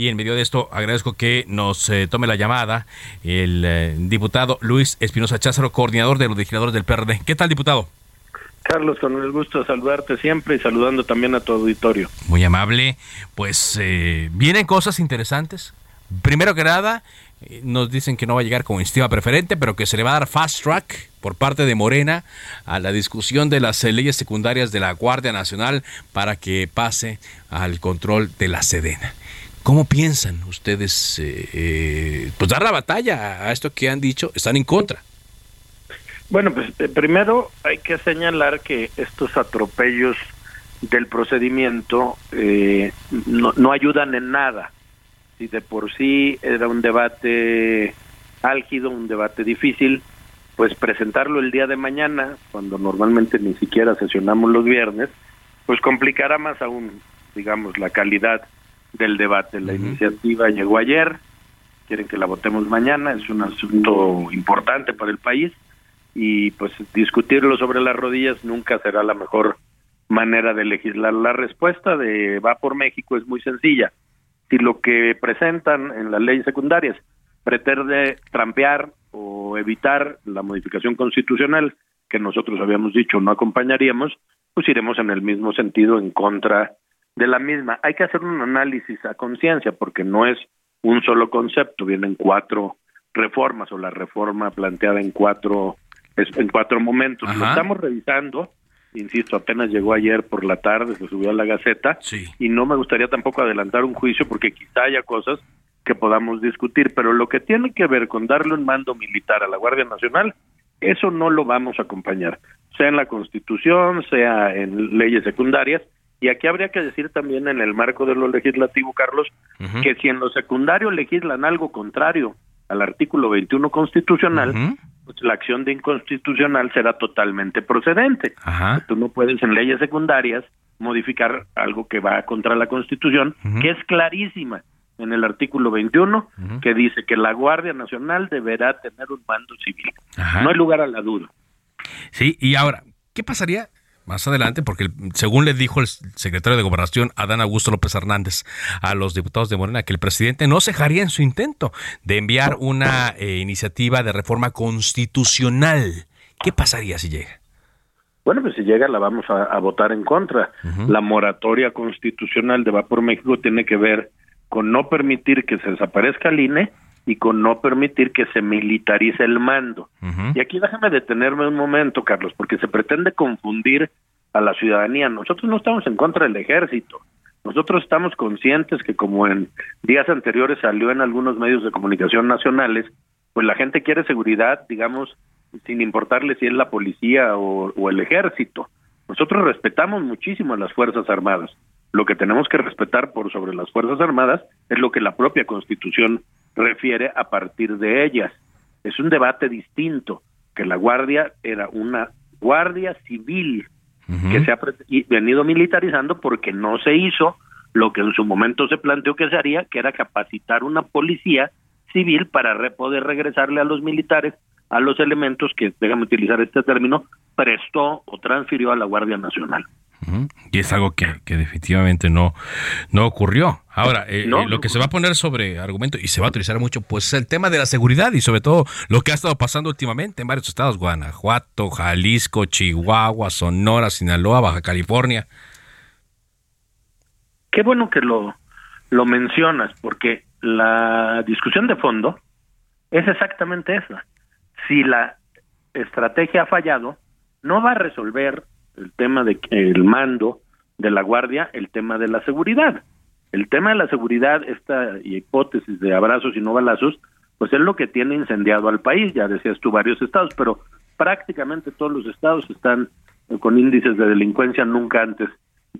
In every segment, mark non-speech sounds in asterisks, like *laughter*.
Y en medio de esto agradezco que nos eh, tome la llamada el eh, diputado Luis Espinosa Cházaro, coordinador de los legisladores del PRD. ¿Qué tal, diputado? Carlos, con el gusto de saludarte siempre y saludando también a tu auditorio. Muy amable. Pues eh, vienen cosas interesantes. Primero que nada, nos dicen que no va a llegar como iniciativa preferente, pero que se le va a dar fast track por parte de Morena a la discusión de las leyes secundarias de la Guardia Nacional para que pase al control de la Sedena. ¿Cómo piensan ustedes eh, eh, pues dar la batalla a esto que han dicho? Están en contra. Bueno, pues eh, primero hay que señalar que estos atropellos del procedimiento eh, no, no ayudan en nada. Si de por sí era un debate álgido, un debate difícil, pues presentarlo el día de mañana, cuando normalmente ni siquiera sesionamos los viernes, pues complicará más aún, digamos, la calidad del debate. La iniciativa llegó ayer, quieren que la votemos mañana, es un asunto importante para el país y pues discutirlo sobre las rodillas nunca será la mejor manera de legislar. La respuesta de Va por México es muy sencilla. Si lo que presentan en las leyes secundarias pretende trampear o evitar la modificación constitucional que nosotros habíamos dicho no acompañaríamos, pues iremos en el mismo sentido en contra de la misma. Hay que hacer un análisis a conciencia porque no es un solo concepto, vienen cuatro reformas o la reforma planteada en cuatro en cuatro momentos. Lo estamos revisando, insisto, apenas llegó ayer por la tarde, se subió a la Gaceta Sí. y no me gustaría tampoco adelantar un juicio porque quizá haya cosas que podamos discutir, pero lo que tiene que ver con darle un mando militar a la Guardia Nacional, eso no lo vamos a acompañar, sea en la Constitución, sea en leyes secundarias, y aquí habría que decir también en el marco de lo legislativo, Carlos, que si en lo secundario legislan algo contrario al artículo 21 constitucional, pues la acción de inconstitucional será totalmente procedente. Ajá. Tú no puedes en leyes secundarias modificar algo que va contra la Constitución, que es clarísima en el artículo 21, Ujú. que dice que la Guardia Nacional deberá tener un mando civil. No hay lugar a la duda. Sí, y ahora, ¿qué pasaría más adelante? Porque según le dijo el secretario de Gobernación, Adán Augusto López Hernández, a los diputados de Morena, que el presidente no cejaría en su intento de enviar una eh, iniciativa de reforma constitucional. ¿Qué pasaría si llega? Bueno, pues si llega la vamos a, a votar en contra. La moratoria constitucional de Va por México tiene que ver con no permitir que se desaparezca el INE y con no permitir que se militarice el mando. Y aquí déjame detenerme un momento, Carlos, porque se pretende confundir a la ciudadanía. Nosotros no estamos en contra del ejército. Nosotros estamos conscientes que como en días anteriores salió en algunos medios de comunicación nacionales, pues la gente quiere seguridad, digamos, sin importarle si es la policía o, o el ejército. Nosotros respetamos muchísimo a las Fuerzas Armadas. Lo que tenemos que respetar por sobre las Fuerzas Armadas es lo que la propia Constitución refiere a partir de ellas. Es un debate distinto, que la Guardia era una Guardia Civil que se ha venido militarizando porque no se hizo lo que en su momento se planteó que se haría, que era capacitar una policía civil para re- poder regresarle a los militares a los elementos que, déjame utilizar este término, prestó o transfirió a la Guardia Nacional. Y es algo que, que definitivamente no, no ocurrió. Ahora, eh, eh, lo que se va a poner sobre argumento y se va a utilizar mucho, pues es el tema de la seguridad y sobre todo lo que ha estado pasando últimamente en varios estados, Guanajuato, Jalisco, Chihuahua, Sonora, Sinaloa, Baja California. Qué bueno que lo, lo mencionas, porque la discusión de fondo es exactamente esa. Si la estrategia ha fallado, no va a resolver el tema de el mando de la guardia, el tema de la seguridad. El tema de la seguridad, esta hipótesis de abrazos y no balazos, pues es lo que tiene incendiado al país, ya decías tú varios estados, pero prácticamente todos los estados están con índices de delincuencia nunca antes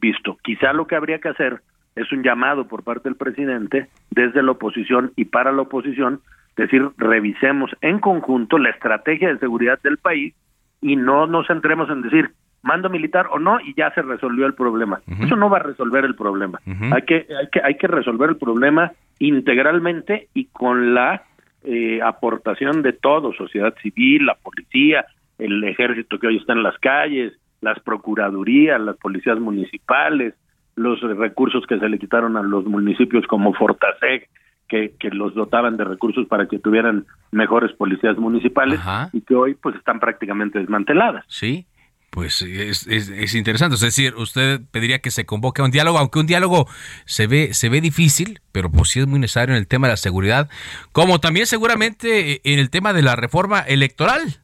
visto. Quizá lo que habría que hacer es un llamado por parte del presidente desde la oposición y para la oposición, decir, revisemos en conjunto la estrategia de seguridad del país y no nos centremos en decir mando militar o no y ya se resolvió el problema. Eso no va a resolver el problema. Hay que hay que hay que resolver el problema integralmente y con la eh, aportación de todo, sociedad civil, la policía, el ejército que hoy está en las calles, las procuradurías, las policías municipales, los recursos que se le quitaron a los municipios como Fortaseg, que, que los dotaban de recursos para que tuvieran mejores policías municipales y que hoy pues están prácticamente desmanteladas. Sí, pues es, es, interesante. Es decir, usted pediría que se convoque a un diálogo, aunque un diálogo se ve, se ve difícil, pero pues sí es muy necesario en el tema de la seguridad, como también seguramente en el tema de la reforma electoral.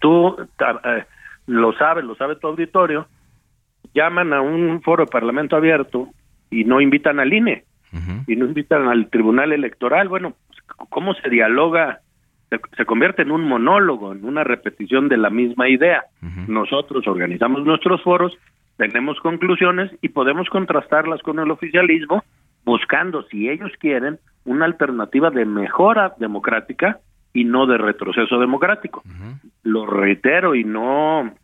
Tú eh, lo sabes, lo sabe tu auditorio, llaman a un foro de parlamento abierto y no invitan al INE y no invitan al Tribunal Electoral. Bueno, ¿cómo se dialoga? Se, convierte en un monólogo, en una repetición de la misma idea. Nosotros organizamos nuestros foros, tenemos conclusiones y podemos contrastarlas con el oficialismo, buscando, si ellos quieren, una alternativa de mejora democrática y no de retroceso democrático. Lo reitero y no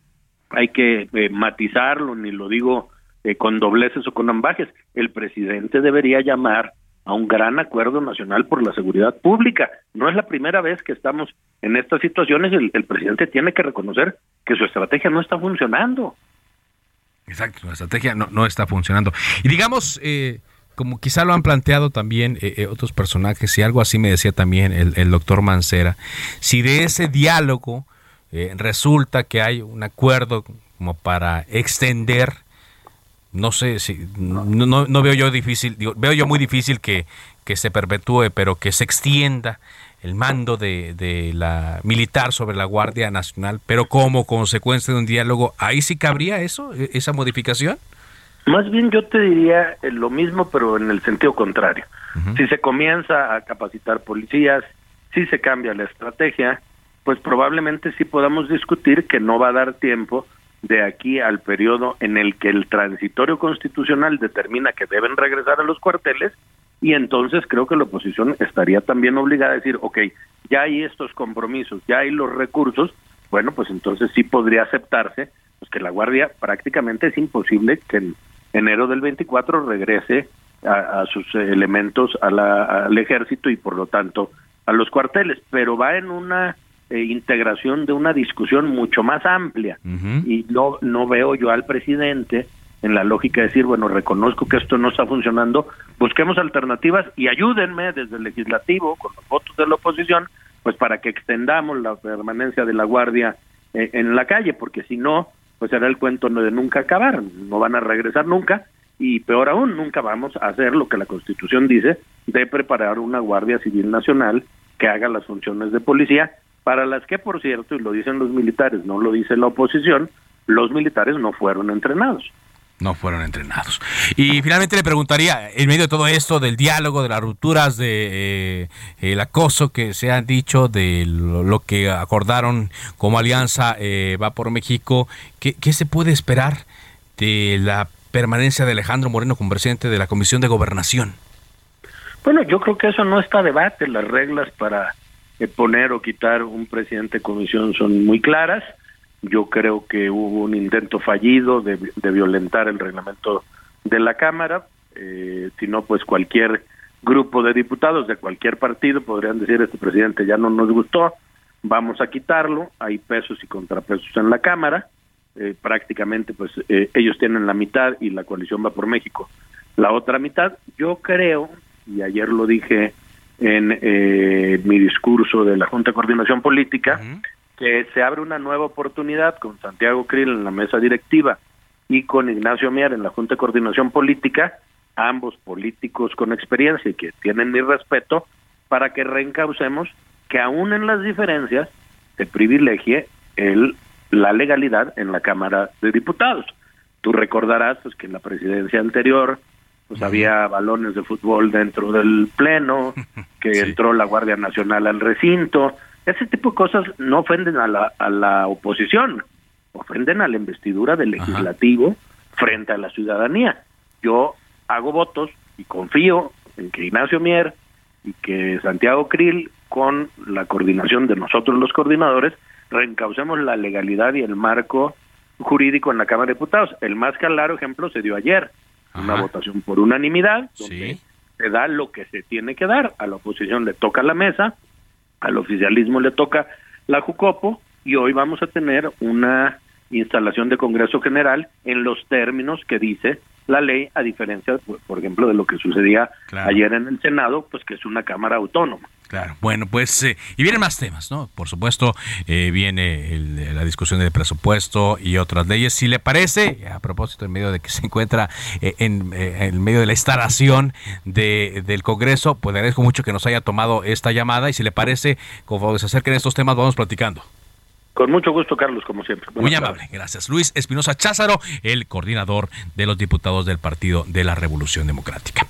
hay que eh, matizarlo, ni lo digo eh, con dobleces o con ambajes. El presidente debería llamar a un gran acuerdo nacional por la seguridad pública. No es la primera vez que estamos en estas situaciones. El, presidente tiene que reconocer que su estrategia no está funcionando. Exacto, la estrategia no, no está funcionando. Y digamos, eh, como quizá lo han planteado también otros personajes, y algo así me decía también el, el doctor Mancera, si de ese diálogo eh, resulta que hay un acuerdo como para extender, no sé si, no, no, veo yo difícil, veo yo muy difícil que, que se perpetúe, pero que se extienda el mando de, de, la militar sobre la Guardia Nacional, pero como consecuencia de un diálogo, ¿ahí sí cabría eso, e, esa modificación? Más bien yo te diría eh, lo mismo, pero en el sentido contrario. Si se comienza a capacitar policías, si se cambia la estrategia, pues probablemente sí podamos discutir que no va a dar tiempo de aquí al periodo en el que el transitorio constitucional determina que deben regresar a los cuarteles y entonces creo que la oposición estaría también obligada a decir, ok, ya hay estos compromisos, ya hay los recursos, bueno, pues entonces sí podría aceptarse pues que la Guardia prácticamente es imposible que en enero del 24 regrese a, sus elementos a al ejército y por lo tanto a los cuarteles, pero va en una eh, integración de una discusión mucho más amplia. Y no no veo yo al presidente en la lógica de decir bueno reconozco que esto no está funcionando busquemos alternativas y ayúdenme desde el legislativo con los votos de la oposición pues para que extendamos la permanencia de la guardia eh, en la calle porque si no pues será el cuento de nunca acabar no van a regresar nunca y peor aún nunca vamos a hacer lo que la constitución dice de preparar una guardia civil nacional que haga las funciones de policía para las que, por cierto, y lo dicen los militares, no lo dice la oposición, los militares no fueron entrenados. No fueron entrenados. Y finalmente le preguntaría, en medio de todo esto, del diálogo, de las rupturas, de eh, el acoso que se han dicho, de lo, que acordaron como alianza eh, va por México, ¿qué, ¿qué se puede esperar de la permanencia de Alejandro Moreno como presidente de la Comisión de Gobernación? Bueno, yo creo que eso no está a debate. Las reglas para poner o quitar un presidente de comisión son muy claras. Yo creo que hubo un intento fallido de, violentar el reglamento de la Cámara. Eh, si no, pues cualquier grupo de diputados de cualquier partido podrían decir este presidente ya no nos gustó, vamos a quitarlo. Hay pesos y contrapesos en la Cámara. Eh, prácticamente, pues eh, ellos tienen la mitad y la coalición va por México la otra mitad. Yo creo, y ayer lo dije en eh, mi discurso de la Junta de Coordinación Política, que se abre una nueva oportunidad con Santiago Krill en la mesa directiva y con Ignacio Mier en la Junta de Coordinación Política, ambos políticos con experiencia y que tienen mi respeto, para que reencaucemos que aún en las diferencias se privilegie el, la legalidad en la Cámara de Diputados. Tú recordarás pues, que en la presidencia anterior pues había balones de fútbol dentro del pleno, *laughs* que entró la Guardia Nacional al recinto. Ese tipo de cosas no ofenden a la, a la oposición, ofenden a la investidura del legislativo frente a la ciudadanía. Yo hago votos y confío en que Ignacio Mier y que Santiago Krill, con la coordinación de nosotros los coordinadores, reencaucemos la legalidad y el marco jurídico en la Cámara de Diputados. El más claro ejemplo se dio ayer, una votación por unanimidad, donde se da lo que se tiene que dar. A la oposición le toca la mesa, al oficialismo le toca la Jucopo, y hoy vamos a tener una instalación de Congreso General en los términos que dice la ley, a diferencia, por ejemplo, de lo que sucedía ayer en el Senado, pues que es una Cámara autónoma. Claro, bueno, pues, eh, y vienen más temas, ¿no? Por supuesto, eh, viene la discusión del presupuesto y otras leyes. Si le parece, a propósito, en medio de que se encuentra eh, en, en, medio de la instalación de, del Congreso, pues le agradezco mucho que nos haya tomado esta llamada y si le parece, como se acerquen estos temas, vamos platicando. Con mucho gusto, Carlos, como siempre. Muy amable, gracias. Luis Espinosa Cházaro, el coordinador de los diputados del Partido de la Revolución Democrática.